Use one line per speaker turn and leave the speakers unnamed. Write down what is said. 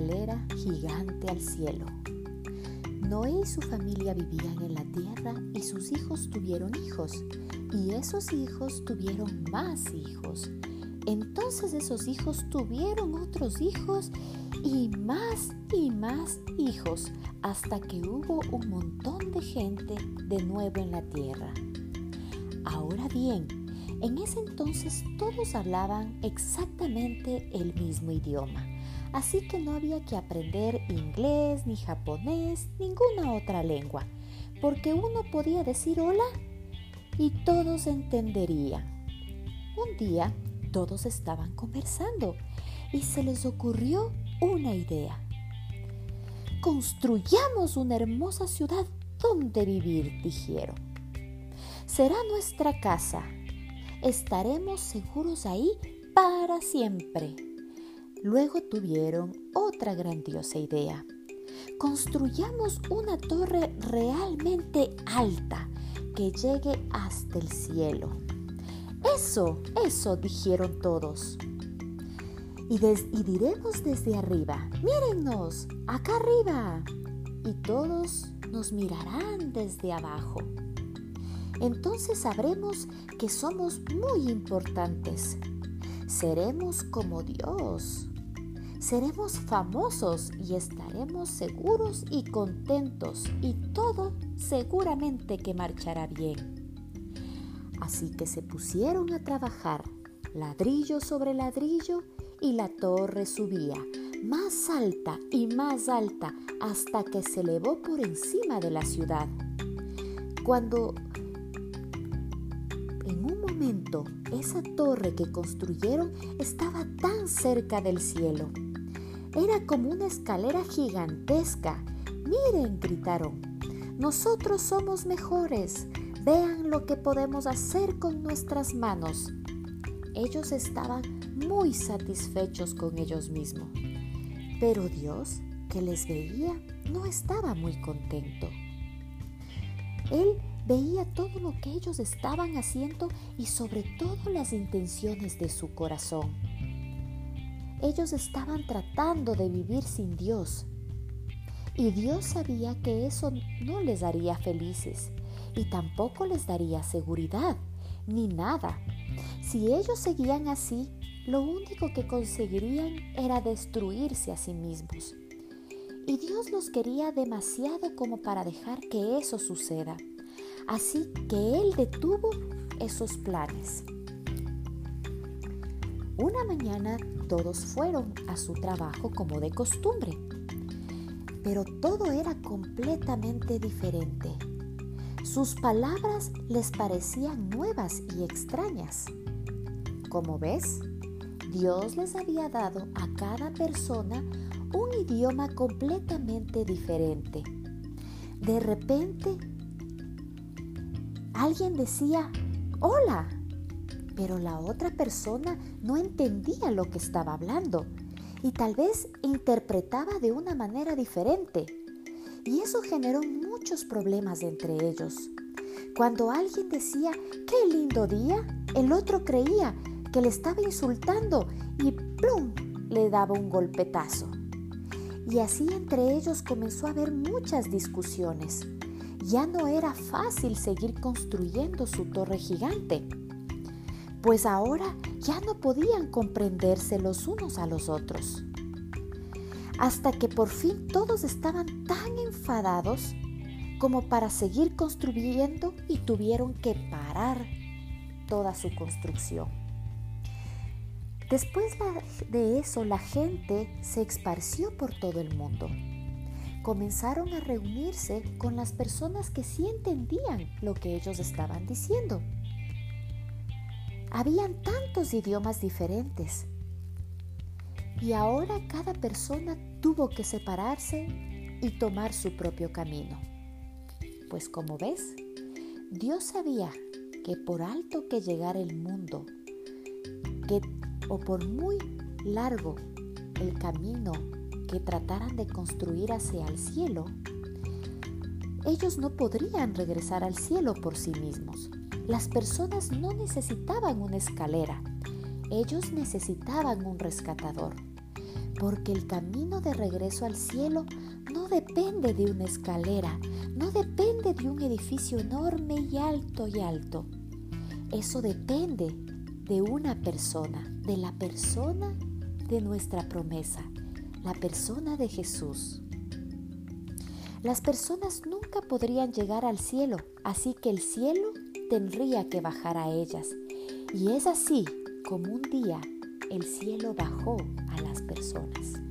escalera gigante al cielo. Noé y su familia vivían en la tierra y sus hijos tuvieron hijos y esos hijos tuvieron más hijos. Entonces esos hijos tuvieron otros hijos y más y más hijos hasta que hubo un montón de gente de nuevo en la tierra. Ahora bien, en ese entonces todos hablaban exactamente el mismo idioma así que no había que aprender inglés, ni japonés, ninguna otra lengua, porque uno podía decir hola y todos entenderían. Un día todos estaban conversando y se les ocurrió una idea. Construyamos una hermosa ciudad donde vivir, dijeron. Será nuestra casa. Estaremos seguros ahí para siempre. Luego tuvieron otra grandiosa idea. Construyamos una torre realmente alta que llegue hasta el cielo. Eso, eso, dijeron todos. Y, y diremos desde arriba, mírennos, acá arriba. Y todos nos mirarán desde abajo. Entonces sabremos que somos muy importantes. Seremos como Dios. Seremos famosos y estaremos seguros y contentos y todo seguramente que marchará bien. Así que se pusieron a trabajar, ladrillo sobre ladrillo, y la torre subía, más alta y más alta, hasta que se elevó por encima de la ciudad. Cuando en un momento esa torre que construyeron estaba tan cerca del cielo era como una escalera gigantesca. Miren, gritaron. Nosotros somos mejores. Vean lo que podemos hacer con nuestras manos. Ellos estaban muy satisfechos con ellos mismos. Pero Dios, que les veía, no estaba muy contento. Él veía todo lo que ellos estaban haciendo y sobre todo las intenciones de su corazón. Ellos estaban tratando de vivir sin Dios. Y Dios sabía que eso no les daría felices y tampoco les daría seguridad, ni nada. Si ellos seguían así, lo único que conseguirían era destruirse a sí mismos. Y Dios los quería demasiado como para dejar que eso suceda. Así que Él detuvo esos planes. Una mañana todos fueron a su trabajo como de costumbre, pero todo era completamente diferente. Sus palabras les parecían nuevas y extrañas. Como ves, Dios les había dado a cada persona un idioma completamente diferente. De repente, alguien decía, hola, pero la otra persona no entendía lo que estaba hablando y tal vez interpretaba de una manera diferente. Y eso generó muchos problemas entre ellos. Cuando alguien decía, qué lindo día, el otro creía que le estaba insultando y ¡plum! le daba un golpetazo. Y así entre ellos comenzó a haber muchas discusiones. Ya no era fácil seguir construyendo su torre gigante pues ahora ya no podían comprenderse los unos a los otros. Hasta que por fin todos estaban tan enfadados como para seguir construyendo y tuvieron que parar toda su construcción. Después de eso la gente se esparció por todo el mundo. Comenzaron a reunirse con las personas que sí entendían lo que ellos estaban diciendo habían tantos idiomas diferentes. Y ahora cada persona tuvo que separarse y tomar su propio camino. Pues como ves, Dios sabía que por alto que llegara el mundo, que o por muy largo el camino que trataran de construir hacia el cielo, ellos no podrían regresar al cielo por sí mismos. Las personas no necesitaban una escalera, ellos necesitaban un rescatador. porque el camino de regreso al cielo no depende de una escalera, no depende de un edificio enorme y alto y alto. Eso depende de una persona, de la persona de nuestra promesa, la persona de Jesús. Las personas nunca podrían llegar al cielo, así que el cielo tendría que bajar a ellas. Y es así como un día el cielo bajó a las personas.